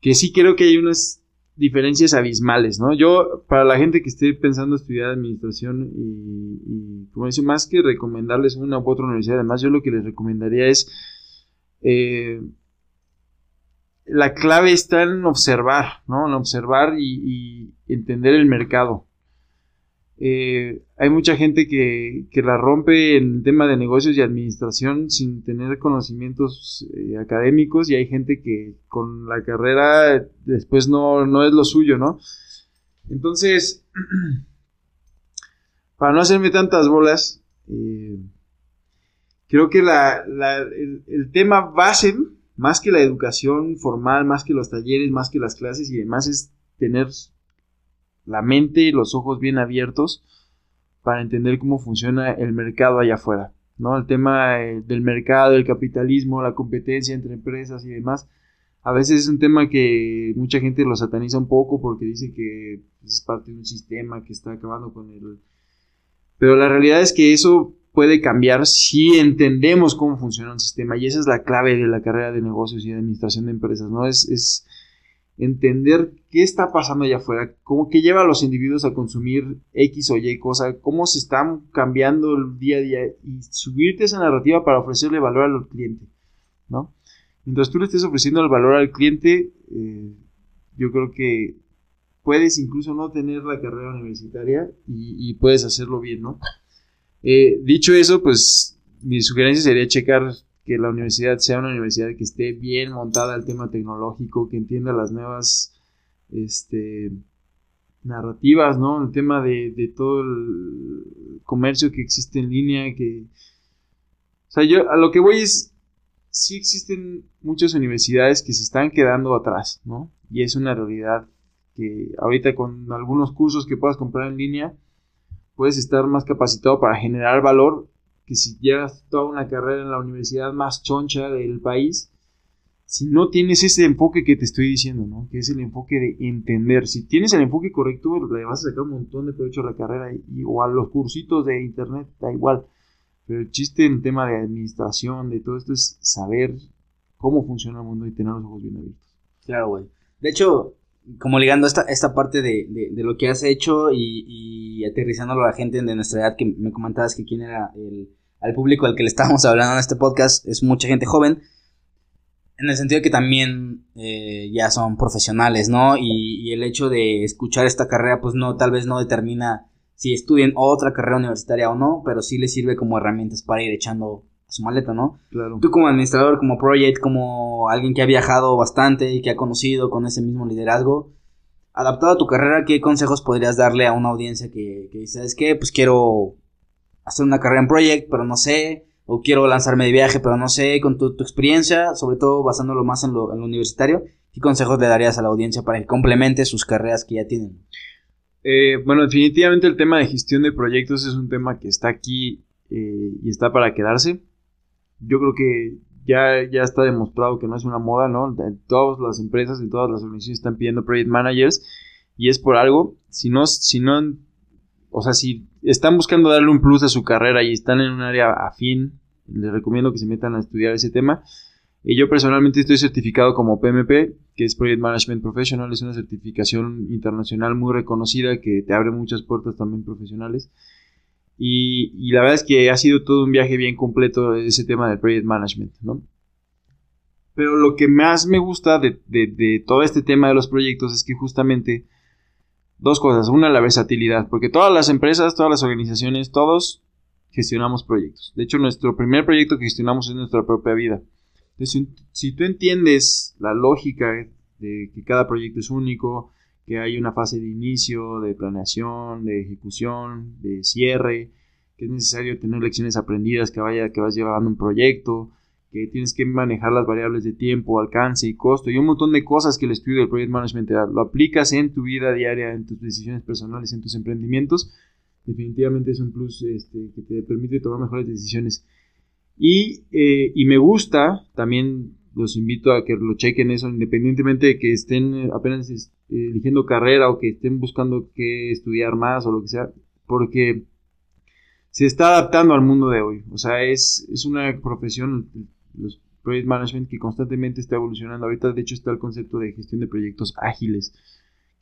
que sí creo que hay unas diferencias abismales, ¿no? Yo, para la gente que esté pensando estudiar administración y, como dice, más que recomendarles una u otra universidad, además yo lo que les recomendaría es, eh, la clave está en observar, ¿no? En observar y entender el mercado. Eh, hay mucha gente que, la rompe en el tema de negocios y administración sin tener conocimientos eh, académicos y hay gente que con la carrera después no, no es lo suyo, ¿no? Entonces, para no hacerme tantas bolas, eh, creo que la, el, tema base más que la educación formal, más que los talleres, más que las clases y demás, es tener la mente y los ojos bien abiertos para entender cómo funciona el mercado allá afuera, ¿no? El tema eh, del mercado, el capitalismo, la competencia entre empresas y demás, a veces es un tema que mucha gente lo sataniza un poco porque dice que es parte de un sistema que está acabando con el... Pero la realidad es que eso puede cambiar si entendemos cómo funciona un sistema y esa es la clave de la carrera de negocios y de administración de empresas, ¿no? Es entender qué está pasando allá afuera, cómo que lleva a los individuos a consumir X o Y cosa, cómo se están cambiando el día a día y subirte esa narrativa para ofrecerle valor al cliente, ¿no? Mientras tú le estés ofreciendo el valor al cliente, eh, yo creo que puedes incluso no tener la carrera universitaria y, puedes hacerlo bien, ¿no? Eh, dicho eso, pues mi sugerencia sería checar que la universidad sea una universidad que esté bien montada al tema tecnológico, que entienda las nuevas este, narrativas, ¿no? El tema de, todo el comercio que existe en línea, que... O sea, yo a lo que voy es, sí existen muchas universidades que se están quedando atrás, ¿no? Y es una realidad que ahorita con algunos cursos que puedas comprar en línea, puedes estar más capacitado para generar valor que si llevas toda una carrera en la universidad más choncha del país, si no tienes ese enfoque que te estoy diciendo, ¿no? Que es el enfoque de entender. Si tienes el enfoque correcto, le vas a sacar un montón de provecho a la carrera y, o a los cursitos de internet, da igual. Pero el chiste en tema de administración, de todo esto, es saber cómo funciona el mundo y tener los ojos bien abiertos. Claro, güey. De hecho, como ligando esta, esta parte de, de, lo que has hecho y, aterrizándolo a la gente de nuestra edad, que me comentabas que quién era el, al público al que le estábamos hablando en este podcast, es mucha gente joven, en el sentido que también eh, ya son profesionales, ¿no? Y, y, el hecho de escuchar esta carrera, pues no, tal vez no determina si estudian otra carrera universitaria o no, pero sí les sirve como herramientas para ir echando su maleta, ¿no? Claro. Tú como administrador, como project, como alguien que ha viajado bastante y que ha conocido con ese mismo liderazgo, adaptado a tu carrera, ¿qué consejos podrías darle a una audiencia que, que dice, es que pues quiero hacer una carrera en project, pero no sé, o quiero lanzarme de viaje, pero no sé, con tu, experiencia, sobre todo basándolo más en lo, en lo, universitario, ¿qué consejos le darías a la audiencia para que complemente sus carreras que ya tienen? Eh, bueno, definitivamente el tema de gestión de proyectos es un tema que está aquí eh, y está para quedarse yo creo que ya, ya está demostrado que no es una moda, ¿no? todas las empresas y todas las organizaciones están pidiendo project managers y es por algo. Si no, si no, o sea, si están buscando darle un plus a su carrera y están en un área afín, les recomiendo que se metan a estudiar ese tema. Y yo personalmente estoy certificado como PMP, que es Project Management Professional, es una certificación internacional muy reconocida que te abre muchas puertas también profesionales. Y, la verdad es que ha sido todo un viaje bien completo ese tema del project management, ¿no? Pero lo que más me gusta de, de, todo este tema de los proyectos es que justamente dos cosas. Una, la versatilidad, porque todas las empresas, todas las organizaciones, todos gestionamos proyectos. De hecho, nuestro primer proyecto que gestionamos es nuestra propia vida. Entonces, si tú entiendes la lógica de que cada proyecto es único, que hay una fase de inicio, de planeación, de ejecución, de cierre, que es necesario tener lecciones aprendidas que vaya que vas llevando un proyecto, que tienes que manejar las variables de tiempo, alcance y costo y un montón de cosas que el estudio del project management te. Lo aplicas en tu vida diaria, en tus decisiones personales, en tus emprendimientos. Definitivamente es un plus este, que te permite tomar mejores decisiones. Y, eh, y me gusta también los invito a que lo chequen eso, independientemente de que estén eh, apenas eh, eligiendo carrera o que estén buscando qué estudiar más o lo que sea, porque se está adaptando al mundo de hoy. O sea, es, es una profesión, los project management que constantemente está evolucionando. Ahorita, de hecho, está el concepto de gestión de proyectos ágiles,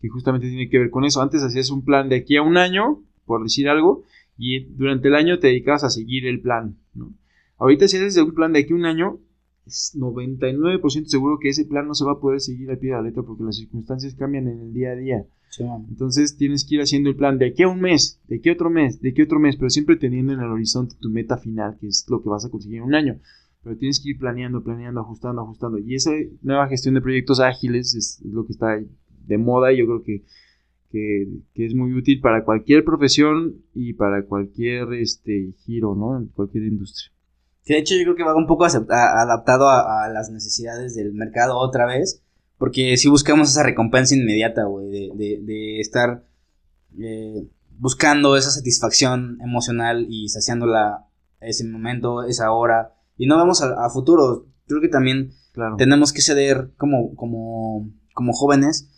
que justamente tiene que ver con eso. Antes hacías un plan de aquí a un año, por decir algo, y durante el año te dedicabas a seguir el plan, ¿no? Ahorita si haces un plan de aquí a un año, es 99% seguro que ese plan no se va a poder seguir al pie de la letra porque las circunstancias cambian en el día a día. Entonces tienes que ir haciendo el plan de aquí a un mes, de aquí a otro mes, de aquí a otro mes, pero siempre teniendo en el horizonte tu meta final, que es lo que vas a conseguir en un año. Pero tienes que ir planeando, planeando, ajustando, ajustando. Y esa nueva gestión de proyectos ágiles es lo que está de moda y yo creo que, que, que es muy útil para cualquier profesión y para cualquier este, giro, ¿no? En cualquier industria. Que de hecho yo creo que va un poco adaptado a, las necesidades del mercado otra vez. Porque si buscamos esa recompensa inmediata, güey, de, de, estar eh, buscando esa satisfacción emocional y saciándola ese momento, esa hora. Y no vamos a, a futuro. Creo que también tenemos que ceder como, como, como jóvenes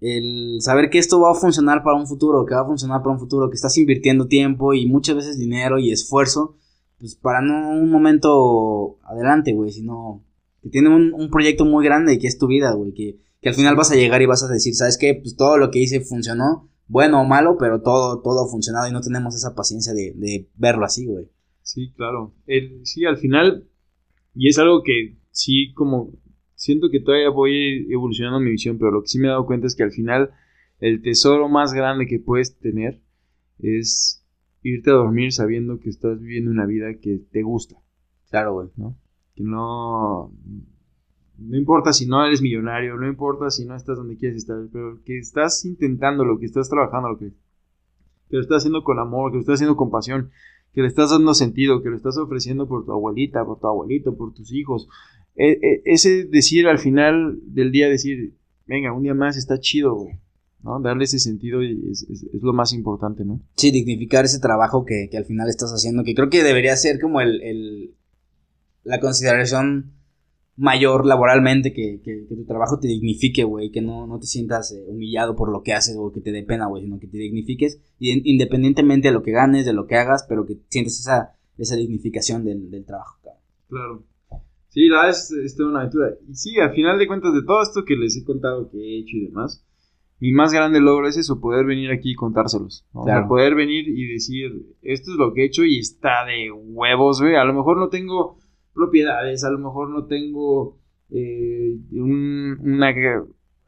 el saber que esto va a funcionar para un futuro, que va a funcionar para un futuro, que estás invirtiendo tiempo y muchas veces dinero y esfuerzo, pues para no un momento adelante, güey, sino que tiene un, proyecto muy grande y que es tu vida, güey, que, al final vas a llegar y vas a decir, ¿sabes qué? Pues todo lo que hice funcionó, bueno o malo, pero todo, todo ha funcionado y no tenemos esa paciencia de, de verlo así, güey. Sí, claro. El, sí, al final, y es algo que sí como siento que todavía voy evolucionando mi visión, pero lo que sí me he dado cuenta es que al final el tesoro más grande que puedes tener es irte a dormir sabiendo que estás viviendo una vida que te gusta. Claro, güey. ¿no? Que no... No importa si no eres millonario, no importa si no estás donde quieres estar, pero que estás intentando lo que estás trabajando, lo que, que lo estás haciendo con amor, que lo estás haciendo con pasión, que le estás dando sentido, que lo estás ofreciendo por tu abuelita, por tu abuelito, por tus hijos, e, e, ese decir al final del día, decir, venga, un día más está chido, güey. ¿No? Darle ese sentido es, lo más importante, ¿no? Sí, dignificar ese trabajo que, al final estás haciendo, que creo que debería ser como el, la consideración mayor laboralmente, que, tu trabajo te dignifique, güey, que no, no te sientas eh, humillado por lo que haces o que te dé pena, güey, sino que te dignifiques, independientemente de lo que ganes, de lo que hagas, pero que sientas esa, esa dignificación del, del trabajo. Claro. Sí, la es, es toda una aventura. Y sí, al final de cuentas, de todo esto que les he contado que he hecho y demás, mi más grande logro es eso, poder venir aquí y contárselos. ¿no? poder venir y decir, esto es lo que he hecho y está de huevos, güey. A lo mejor no tengo propiedades, a lo mejor no tengo eh, un, una,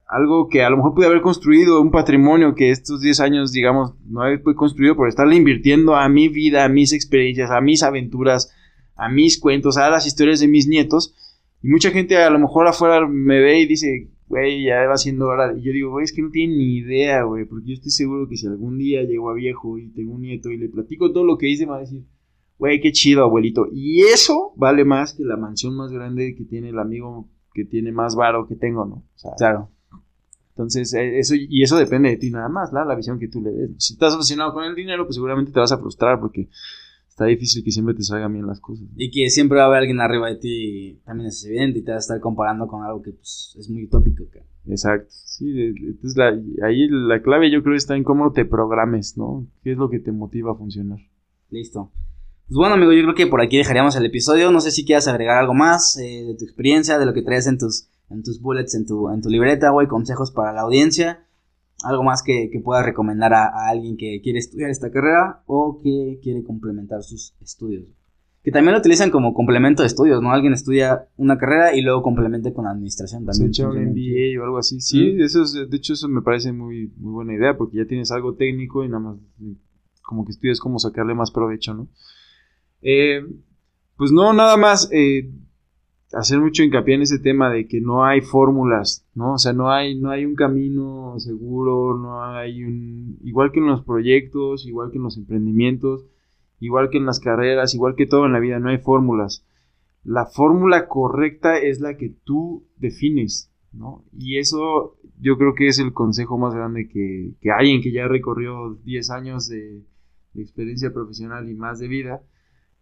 algo que a lo mejor pude haber construido, un patrimonio que estos 10 años, digamos, no he construido por estarle invirtiendo a mi vida, a mis experiencias, a mis aventuras, a mis cuentos, a las historias de mis nietos. Y mucha gente a lo mejor afuera me ve y dice, güey, ya va siendo hora. Y yo digo, güey, es que no tiene ni idea, güey, porque yo estoy seguro que si algún día llego a viejo y tengo un nieto y le platico todo lo que hice, me va a decir, güey, qué chido, abuelito. Y eso vale más que la mansión más grande que tiene el amigo que tiene más varo que tengo, ¿no? claro. Entonces, eh, eso, y eso depende de ti nada más, ¿la? la visión que tú le des. Si estás obsesionado con el dinero, pues seguramente te vas a frustrar porque está difícil que siempre te salgan bien las cosas. Y que siempre va a haber alguien arriba de ti, también es evidente, y te vas a estar comparando con algo que pues, es muy utópico. Exacto, sí, entonces la, ahí la clave yo creo está en cómo te programes, ¿no? ¿Qué es lo que te motiva a funcionar? Listo. Pues bueno, amigo, yo creo que por aquí dejaríamos el episodio. No sé si quieras agregar algo más eh, de tu experiencia, de lo que traes en tus, en tus bullets, en tu, en tu libreta, güey, consejos para la audiencia algo más que, que puedas recomendar a, alguien que quiere estudiar esta carrera o que quiere complementar sus estudios. Que también lo utilizan como complemento de estudios, ¿no? Alguien estudia una carrera y luego complemente con administración también. Se echa un MBA o algo así. Sí, eso de hecho eso me parece muy, muy buena idea porque ya tienes algo técnico y nada más como que estudias cómo sacarle más provecho, ¿no? Eh, pues no, nada más. Eh, hacer mucho hincapié en ese tema de que no hay fórmulas, ¿no? O sea, no hay, no hay un camino seguro, no hay un... Igual que en los proyectos, igual que en los emprendimientos, igual que en las carreras, igual que todo en la vida, no hay fórmulas. La fórmula correcta es la que tú defines, ¿no? Y eso yo creo que es el consejo más grande que, que alguien que ya recorrió 10 años de, de experiencia profesional y más de vida,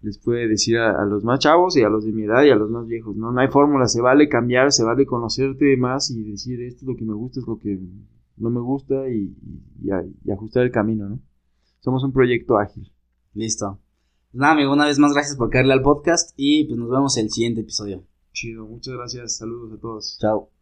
les puede decir a, los más chavos y a los de mi edad y a los más viejos, ¿no? No hay fórmula, se vale cambiar, se vale conocerte más y decir esto es lo que me gusta, es lo que no me gusta y, ajustar el camino, ¿no? Somos un proyecto ágil. Listo. Pues nada, amigo, una vez más gracias por caerle al podcast y pues nos vemos en el siguiente episodio. Chido, muchas gracias, saludos a todos. Chao.